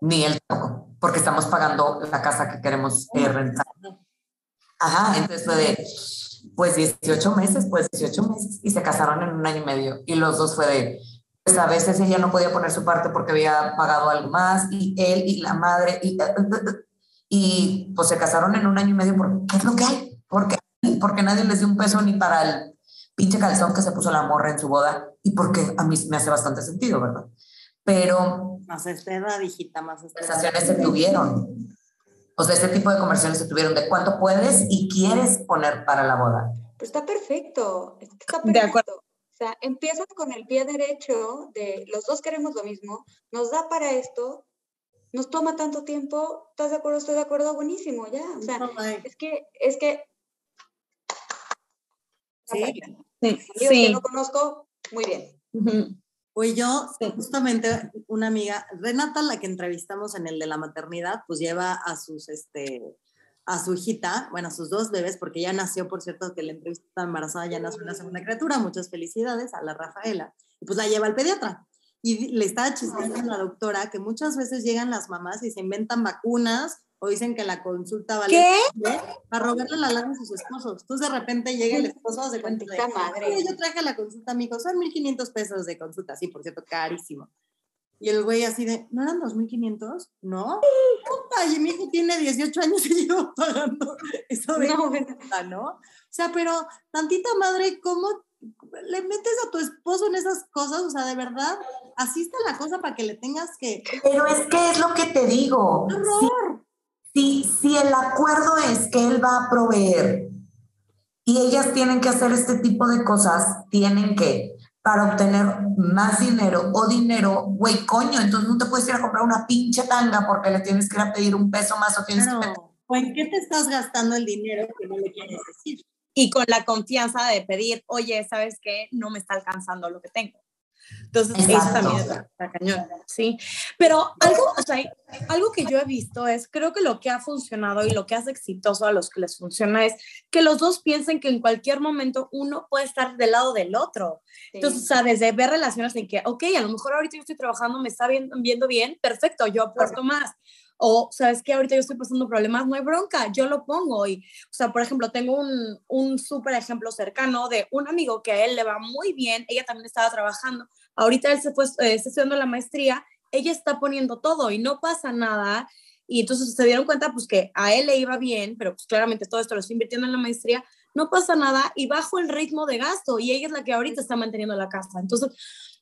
Speaker 4: Ni él tampoco, porque estamos pagando la casa que queremos eh, rentar. Ajá, entonces fue de, pues 18 meses, pues 18 meses, y se casaron en un año y medio. Y los dos fue de, pues a veces ella no podía poner su parte porque había pagado algo más y él y la madre y, y pues se casaron en un año y medio porque ¿qué es lo que hay? Porque, porque nadie les dio un peso ni para el pinche calzón que se puso la morra en su boda y porque a mí me hace bastante sentido, ¿verdad? Pero...
Speaker 3: Más esta hijita, más
Speaker 4: Conversaciones se tuvieron. O sea, este tipo de conversaciones se tuvieron de cuánto puedes y quieres poner para la boda.
Speaker 2: Pues está perfecto, está perfecto. De acuerdo sea, empiezas con el pie derecho de los dos queremos lo mismo, nos da para esto, nos toma tanto tiempo, ¿estás de acuerdo? Estoy de acuerdo, buenísimo, ya. O sea, es que, es que... Sí, sí. que no conozco, muy bien.
Speaker 3: Pues yo, justamente una amiga, Renata, la que entrevistamos en el de la maternidad, pues lleva a sus, este, a su hijita, bueno, a sus dos bebés, porque ya nació, por cierto, que la entrevista está embarazada, ya nació una segunda criatura, muchas felicidades a la Rafaela, y pues la lleva al pediatra. Y le estaba chismeando a la doctora que muchas veces llegan las mamás y se inventan vacunas o dicen que la consulta vale
Speaker 1: ¿Qué?
Speaker 3: para robarle la lana a sus esposos. Entonces de repente llega el esposo, se cuenta de, madre. yo traje la consulta, amigo, son 1.500 pesos de consulta, sí, por cierto, carísimo. Y el güey así de, ¿no eran 2.500? ¿No? Puta, y mi hijo tiene 18 años y llevo pagando eso de no, ¿no? O sea, pero tantita madre, ¿cómo le metes a tu esposo en esas cosas? O sea, de verdad, así está la cosa para que le tengas que...
Speaker 4: Pero es que es lo que te digo. ¡Horror! Si, si el acuerdo es que él va a proveer y ellas tienen que hacer este tipo de cosas, tienen que para obtener más dinero o dinero, güey, coño, entonces no te puedes ir a comprar una pinche tanga porque le tienes que ir a pedir un peso más o tienes que...
Speaker 3: ¿O en qué te estás gastando el dinero que no le quieres decir?
Speaker 1: Y con la confianza de pedir, oye, ¿sabes qué? No me está alcanzando lo que tengo. Entonces, eso también está, cañón, ¿sí? Pero algo, o sea, algo que yo he visto es, creo que lo que ha funcionado y lo que hace exitoso a los que les funciona es que los dos piensen que en cualquier momento uno puede estar del lado del otro. Entonces, o sea, desde ver relaciones en que, ok, a lo mejor ahorita yo estoy trabajando, me está viendo, viendo bien, perfecto, yo aporto más. O sabes que ahorita yo estoy pasando problemas, no hay bronca, yo lo pongo. Y, o sea, por ejemplo, tengo un, un súper ejemplo cercano de un amigo que a él le va muy bien, ella también estaba trabajando, ahorita él se fue, eh, está estudiando la maestría, ella está poniendo todo y no pasa nada. Y entonces se dieron cuenta pues que a él le iba bien, pero pues claramente todo esto lo está invirtiendo en la maestría, no pasa nada y bajo el ritmo de gasto y ella es la que ahorita está manteniendo la casa. Entonces,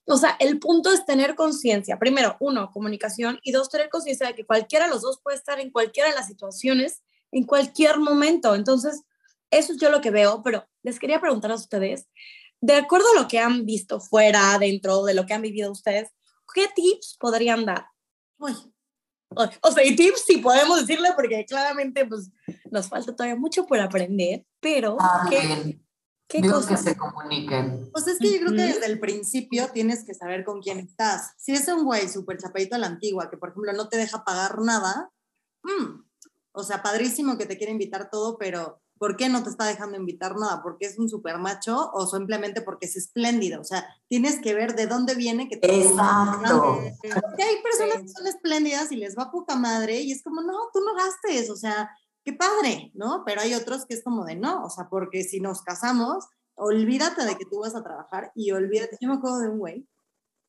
Speaker 1: o sea, el punto es tener conciencia. Primero, uno, comunicación y dos, tener conciencia de que cualquiera de los dos puede estar en cualquiera de las situaciones, en cualquier momento. Entonces, eso es yo lo que veo, pero les quería preguntar a ustedes, de acuerdo a lo que han visto fuera, dentro de lo que han vivido ustedes, ¿qué tips podrían dar? Uy. O sea, y tips sí podemos decirle porque claramente pues nos falta todavía mucho por aprender, pero
Speaker 4: ah, ¿qué,
Speaker 1: ¿Qué
Speaker 4: Digo
Speaker 1: cosa?
Speaker 4: que se comuniquen.
Speaker 3: Pues es que yo creo que desde el principio tienes que saber con quién estás. Si es un güey súper chapadito a la antigua, que por ejemplo no te deja pagar nada, mm, o sea, padrísimo que te quiere invitar todo, pero ¿por qué no te está dejando invitar nada? ¿Porque es un super macho o simplemente porque es espléndido? O sea, tienes que ver de dónde viene que te
Speaker 4: Exacto.
Speaker 3: Porque hay personas
Speaker 2: Sí.
Speaker 3: que son espléndidas y les va poca madre y es como, no, tú no gastes, o sea, qué padre, ¿no? Pero hay otros que es como de no, o sea, porque si nos casamos, olvídate de que tú vas a trabajar y olvídate. Yo me acuerdo de un güey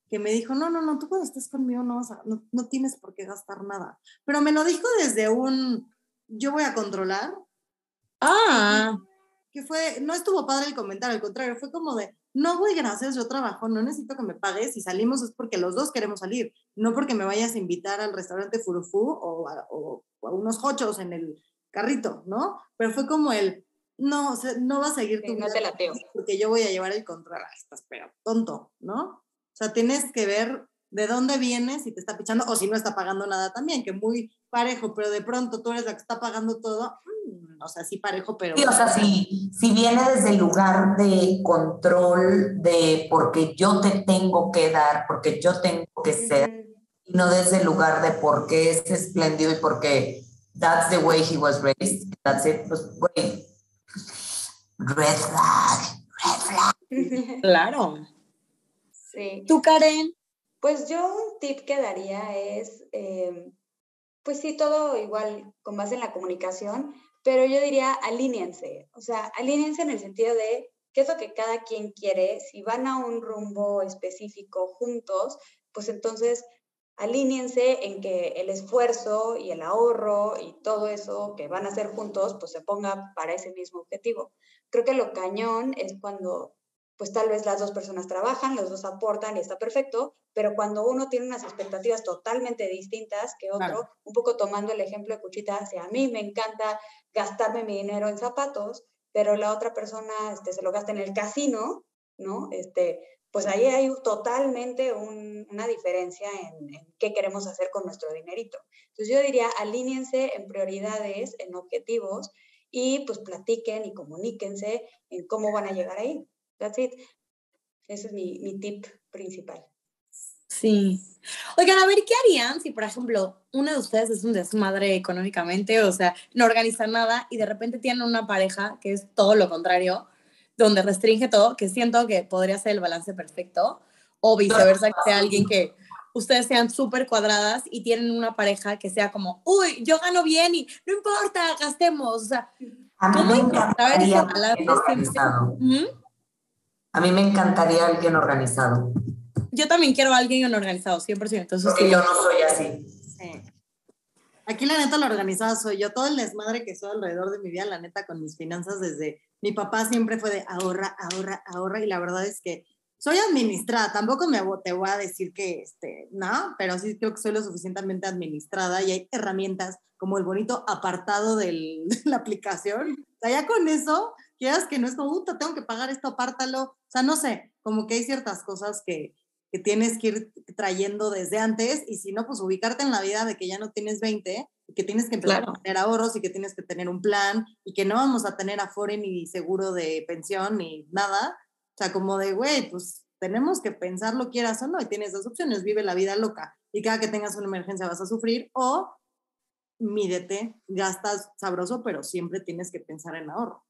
Speaker 3: que me dijo, no, no, no, tú cuando estés conmigo no, vas a- no, no tienes por qué gastar nada. Pero me lo dijo desde un, yo voy a controlar,
Speaker 1: Ah,
Speaker 3: que fue, no estuvo padre el comentario, al contrario, fue como de, no voy, gracias, yo trabajo, no necesito que me pagues, si salimos es porque los dos queremos salir, no porque me vayas a invitar al restaurante Furufú o a, o a unos hochos en el carrito, ¿no? Pero fue como el, no, o sea, no va a seguir
Speaker 2: Sí,
Speaker 3: tu
Speaker 2: no
Speaker 3: vida
Speaker 2: te lateo.
Speaker 3: porque yo voy a llevar el control, estás pero tonto, ¿no? O sea, tienes que ver de dónde vienes, si te está pichando o si no está pagando nada también, que muy parejo, pero de pronto tú eres la que está pagando todo, o sea, sí parejo, pero...
Speaker 4: Sí, o sea, si, si viene desde el lugar de control, de porque yo te tengo que dar, porque yo tengo que ser, y no desde el lugar de por qué es espléndido y porque that's the way he was raised, that's it, pues, güey, red flag, red flag. <laughs>
Speaker 1: claro.
Speaker 2: Sí.
Speaker 1: ¿Tú, Karen?
Speaker 2: Pues yo un tip que daría es, eh, pues sí, todo igual con base en la comunicación, pero yo diría alíñense, o sea, alíñense en el sentido de qué es lo que cada quien quiere, si van a un rumbo específico juntos, pues entonces alíñense en que el esfuerzo y el ahorro y todo eso que van a hacer juntos, pues se ponga para ese mismo objetivo. Creo que lo cañón es cuando pues tal vez las dos personas trabajan, los dos aportan y está perfecto, pero cuando uno tiene unas expectativas totalmente distintas que otro,
Speaker 3: Claro.
Speaker 2: un poco tomando el ejemplo de Cuchita, si a mí me encanta gastarme mi dinero en zapatos, pero la otra persona este, se lo gasta en el casino, ¿no? Este, pues ahí hay totalmente un- una diferencia en, en qué queremos hacer con nuestro dinerito. Entonces yo diría, alíñense en prioridades, en objetivos, y pues platiquen y comuníquense en cómo van a llegar ahí. That's it. Ese es mi, mi tip principal.
Speaker 1: Sí. Oigan, a ver, ¿qué harían si, por ejemplo, uno de ustedes es un desmadre económicamente, o sea, no organiza nada y de repente tienen una pareja que es todo lo contrario, donde restringe todo, que siento que podría ser el balance perfecto, o viceversa, que sea alguien que ustedes sean súper cuadradas y tienen una pareja que sea como, uy, yo gano bien y no importa, gastemos, o sea,
Speaker 4: A mí
Speaker 1: ¿Cómo
Speaker 4: me
Speaker 1: encontrar ese balance.
Speaker 4: A mí me encantaría alguien organizado,
Speaker 1: Yo también quiero a alguien organizado, 100%. Entonces,
Speaker 4: porque
Speaker 1: sí.
Speaker 4: yo no soy así.
Speaker 3: Sí. Aquí la neta la organizada soy yo, todo el desmadre que soy alrededor de mi vida, la neta con mis finanzas desde mi papá siempre fue de ahorra, ahorra, ahorra y la verdad es que soy administrada, tampoco me te voy a decir que este, no, pero sí creo que soy lo suficientemente administrada y hay herramientas como el bonito apartado del- <laughs> de la aplicación. O sea, ya con eso, quieras que no es como, puta, tengo que pagar esto, apártalo. O sea, no sé, como que hay ciertas cosas que, que tienes que ir trayendo desde antes y si no, pues ubicarte en la vida de que ya no tienes 20 y que tienes que empezar
Speaker 1: Claro.
Speaker 3: a tener ahorros y que tienes que tener un plan y que no vamos a tener afore ni seguro de pensión ni nada. O sea, como de, güey, pues tenemos que pensarlo quieras o no y tienes dos opciones, vive la vida loca y cada que tengas una emergencia vas a sufrir o mídete, gastas sabroso, pero siempre tienes que pensar en ahorro.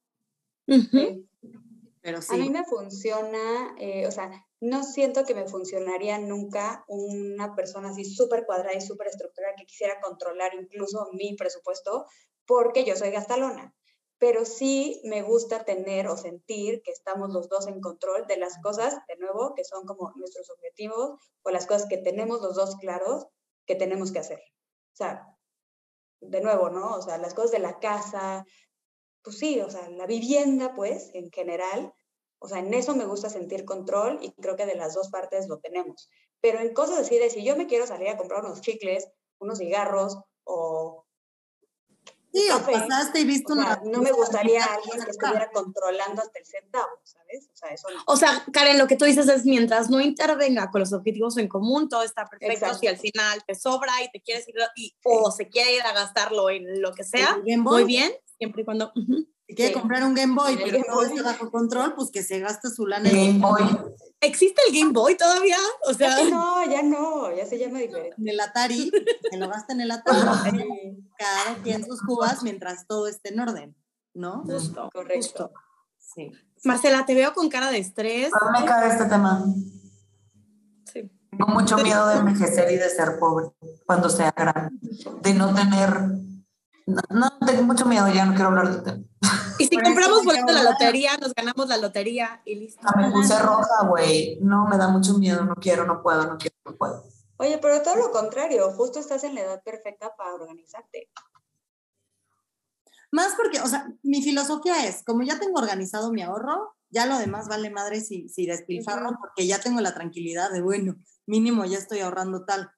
Speaker 3: Pero
Speaker 2: A mí me funciona, eh, o sea, no siento que me funcionaría nunca una persona así súper cuadrada y súper estructurada que quisiera controlar incluso mi presupuesto, porque yo soy gastalona. Pero sí me gusta tener o sentir que estamos los dos en control de las cosas, de nuevo, que son como nuestros objetivos o las cosas que tenemos los dos claros que tenemos que hacer. O sea, de nuevo, ¿no? O sea, las cosas de la casa, pues sí, o sea, la vivienda, pues, en general, o sea, en eso me gusta sentir control y creo que de las dos partes lo tenemos. Pero en cosas así de si yo me quiero salir a comprar unos chicles, unos cigarros o...
Speaker 3: sí, o pasaste y viste
Speaker 2: o sea,
Speaker 3: una...
Speaker 2: no me gustaría alguien que estuviera controlando hasta el centavo, ¿sabes? O sea, eso no.
Speaker 1: O sea, Karen, lo que tú dices es mientras no intervenga con los objetivos en común, todo está perfecto.
Speaker 2: Exacto.
Speaker 1: Si al final te sobra y te quieres ir y, o se quiere ir a gastarlo en lo que sea, muy bien, siempre y cuando.
Speaker 3: Si quiere
Speaker 2: Sí.
Speaker 3: comprar un Game Boy, pero
Speaker 2: Boy.
Speaker 3: está bajo control, pues que se gaste su lana
Speaker 4: El
Speaker 3: en,
Speaker 4: Game Boy.
Speaker 1: ¿Existe el Game Boy todavía? O sea,
Speaker 2: Ya no, ya no, ya se llama <laughs> diferente.
Speaker 3: en el Atari, que lo gasta en el Atari, <laughs> cada quien sus cubas mientras todo esté en orden, ¿no?
Speaker 1: justo,
Speaker 2: Correcto.
Speaker 1: justo.
Speaker 3: Sí.
Speaker 1: Marcela, te veo con cara de estrés.
Speaker 4: A mí me cae este tema.
Speaker 1: Sí.
Speaker 4: Tengo mucho miedo de envejecer y de ser pobre cuando sea grande. De no tener. No, no, tengo mucho miedo, ya no quiero hablar de tema.
Speaker 1: Y si
Speaker 3: Por
Speaker 1: compramos boleto de la lotería, nos ganamos la lotería y listo.
Speaker 4: Me puse roja, güey. No, me da mucho miedo, no quiero, no puedo, no quiero, no puedo.
Speaker 2: Oye, pero todo lo contrario, justo estás en la edad perfecta para organizarte.
Speaker 3: Más porque, o sea, mi filosofía es, como ya tengo organizado mi ahorro, ya lo demás vale madre si, si despilfarro, porque ya tengo la tranquilidad de, bueno, mínimo ya estoy ahorrando tal.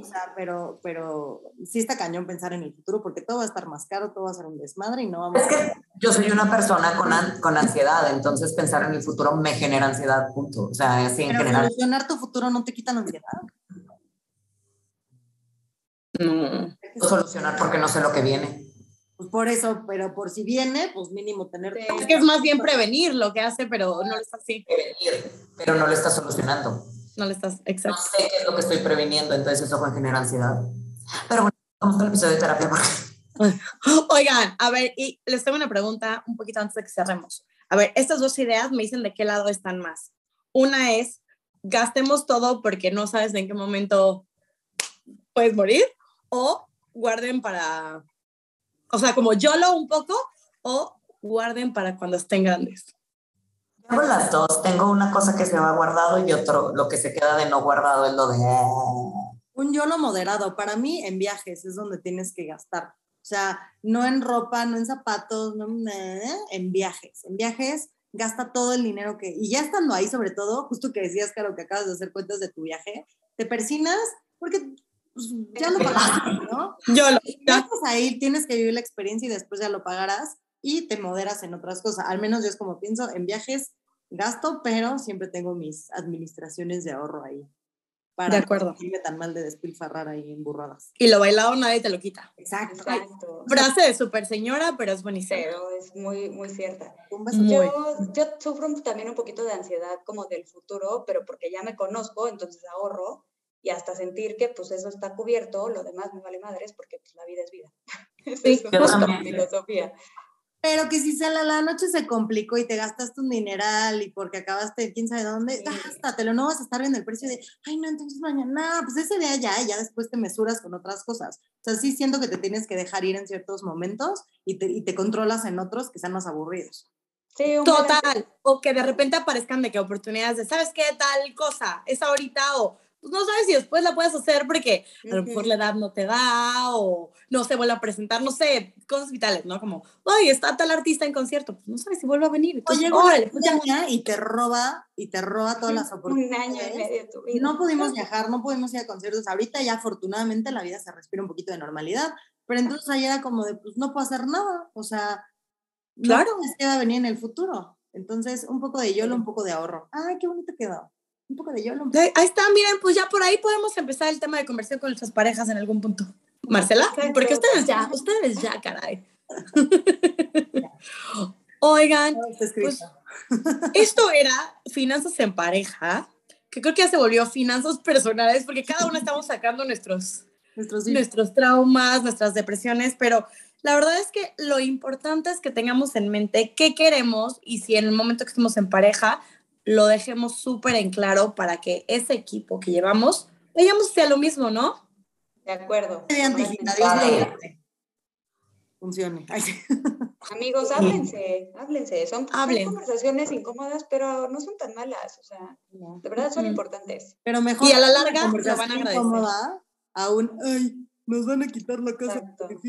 Speaker 3: O sea, pero, pero sí está cañón pensar en el futuro, porque todo va a estar más caro, todo va a ser un desmadre y no vamos
Speaker 4: Es que yo soy una persona con, an- con ansiedad, entonces pensar en el futuro me genera ansiedad, punto. O sea, así en general.
Speaker 3: solucionar tu futuro no te quita la ansiedad.
Speaker 1: No.
Speaker 4: Solucionar porque no sé lo que viene.
Speaker 3: Pues por eso, pero por si viene, pues mínimo tener...
Speaker 2: Sí.
Speaker 1: Es que es más bien prevenir lo que hace, pero no lo está así.
Speaker 4: Pero no lo está solucionando.
Speaker 1: No lo estás,
Speaker 4: No
Speaker 1: exacto.
Speaker 4: sé qué es lo que estoy previniendo, entonces eso me genera ansiedad. Pero bueno, vamos con el episodio de terapia porque <laughs>
Speaker 1: Oigan, a ver, y les tengo una pregunta un poquito antes de que cerremos. A ver, estas dos ideas me dicen de qué lado están más. Una es, gastemos todo porque no sabes en qué momento puedes morir, o guarden para, o sea, como YOLO un poco, o guarden para cuando estén grandes.
Speaker 4: Hago las dos. Tengo una cosa que se va guardado y otro, lo que se queda de no guardado es lo de.
Speaker 3: Un YOLO moderado. Para mí, en viajes es donde tienes que gastar. O sea, no en ropa, no en zapatos, no en viajes. En viajes gasta todo el dinero que... Y ya estando ahí, sobre todo, justo que decías, Caro, que acabas de hacer cuentas de tu viaje, te persinas porque pues, ya lo <laughs> pagaste, ¿no?
Speaker 1: YOLO.
Speaker 3: Ya estás ahí, tienes que vivir la experiencia y después ya lo pagarás y te moderas en otras cosas. Al menos yo es como pienso, en viajes gasto, pero siempre tengo mis administraciones de ahorro ahí. Para
Speaker 1: De acuerdo.
Speaker 3: no sentirme tan mal de despilfarrar ahí en burradas.
Speaker 1: Y lo bailado nadie te lo quita.
Speaker 3: Exacto.
Speaker 2: Exacto.
Speaker 1: Frase de super señora, pero es buenísima.
Speaker 2: Pero es muy, muy cierta.
Speaker 1: Muy.
Speaker 2: Yo, yo sufro también un poquito de ansiedad como del futuro, pero porque ya me conozco, entonces ahorro y hasta sentir que pues eso está cubierto, lo demás me vale madres porque pues la vida es vida. <laughs> Esa
Speaker 1: Sí,
Speaker 2: es <laughs>
Speaker 4: también.
Speaker 2: filosofía.
Speaker 3: Pero que si se la, la noche se complicó y te gastaste un dineral y porque acabaste quién sabe dónde,
Speaker 2: Sí.
Speaker 3: gástatelo, no vas a estar viendo el precio de, ay, no, entonces mañana, pues ese día ya, ya después te mesuras con otras cosas. O sea, sí siento que te tienes que dejar ir en ciertos momentos y te, y te controlas en otros que sean más aburridos.
Speaker 2: Sí.
Speaker 1: Total. O que de repente aparezcan de que oportunidades de, ¿sabes qué? Tal cosa, es ahorita o pues no sabes si después la puedes hacer porque a lo mejor la edad no te da o no se vuelve a presentar, no sé, cosas vitales, ¿no? Como, ay, está tal artista en concierto, pues no sabes si vuelve a venir. Entonces,
Speaker 3: Oye,
Speaker 1: órale, pues
Speaker 3: y te roba, y te roba todas las <laughs>
Speaker 2: Un
Speaker 3: oportunidades.
Speaker 2: año y medio de tu vida.
Speaker 3: No pudimos viajar, no pudimos ir a conciertos. Ahorita ya afortunadamente la vida se respira un poquito de normalidad, pero entonces ahí era como de, pues no puedo hacer nada, o sea,
Speaker 1: Claro.
Speaker 3: no sabes qué va a venir en el futuro. Entonces, un poco de YOLO, un poco de ahorro. Ay, qué bonito quedó. Un poco de YOLO.
Speaker 1: Ahí está, miren, pues ya por ahí podemos empezar el tema de conversión con nuestras parejas en algún punto. Marcela, porque ustedes ya, ustedes ya, caray. Oigan,
Speaker 3: escrito.
Speaker 1: Esto era finanzas en pareja, que creo que ya se volvió finanzas personales, porque cada uno estamos sacando nuestros,
Speaker 3: Nuestros
Speaker 1: nuestros traumas, nuestras depresiones, pero la verdad es que lo importante es que tengamos en mente qué queremos y si en el momento que estemos en pareja, lo dejemos súper en claro para que ese equipo que llevamos, vayamos hacia lo mismo, ¿no?
Speaker 2: De acuerdo.
Speaker 3: Funcione. Ay, sí.
Speaker 2: Amigos, háblense, háblense. Son,
Speaker 1: Hablen.
Speaker 2: conversaciones incómodas, pero no son tan malas. O sea, de verdad son importantes.
Speaker 3: Pero mejor
Speaker 1: Y a la larga lo van a
Speaker 3: conversación
Speaker 1: agradecer.
Speaker 3: incómoda a un, ay, nos van a quitar la casa.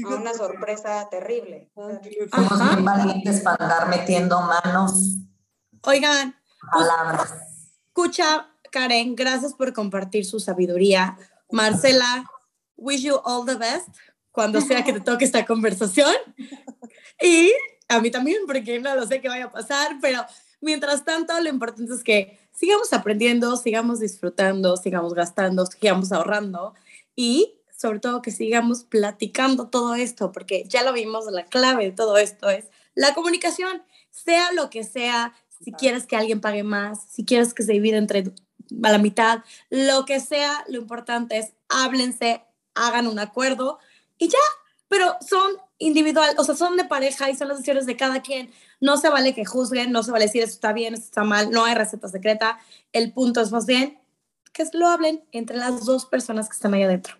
Speaker 2: A una sorpresa terrible.
Speaker 4: Valientes para andar metiendo manos,
Speaker 1: Oigan,
Speaker 4: palabras.
Speaker 1: escucha, Karen, gracias por compartir su sabiduría. Marcela, wish you all the best cuando sea que te toque esta conversación. Y a mí también, porque no lo sé qué vaya a pasar, pero mientras tanto, lo importante es que sigamos aprendiendo, sigamos disfrutando, sigamos gastando, sigamos ahorrando y sobre todo que sigamos platicando todo esto, porque ya lo vimos, la clave de todo esto es la comunicación, sea lo que sea, si quieres que alguien pague más, si quieres que se divida entre a la mitad, lo que sea, lo importante es háblense, hagan un acuerdo y ya, pero son individual, o sea, son de pareja y son las decisiones de cada quien. No se vale que juzguen, no se vale decir esto está bien, esto está mal, no hay receta secreta. El punto es más bien que lo hablen entre las dos personas que están ahí adentro.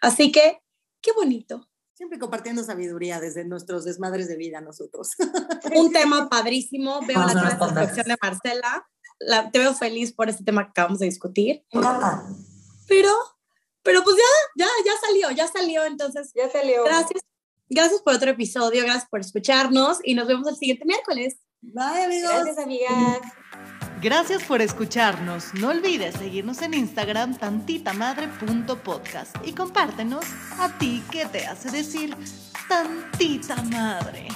Speaker 1: Así que, qué bonito.
Speaker 3: Siempre compartiendo sabiduría desde nuestros desmadres de vida nosotros. <laughs>
Speaker 1: Un tema padrísimo. Veo la transacción de Marcela. La, te veo feliz por este tema que acabamos de discutir. Pero, pero pues ya, ya, ya salió, ya salió. Entonces,
Speaker 2: ya salió.
Speaker 1: Gracias. Gracias por otro episodio, gracias por escucharnos y nos vemos el siguiente miércoles.
Speaker 3: Bye, amigos.
Speaker 2: Gracias, amigas.
Speaker 6: Gracias por escucharnos. No olvides seguirnos en Instagram tantitamadre.podcast y compártenos a ti qué te hace decir tantita madre.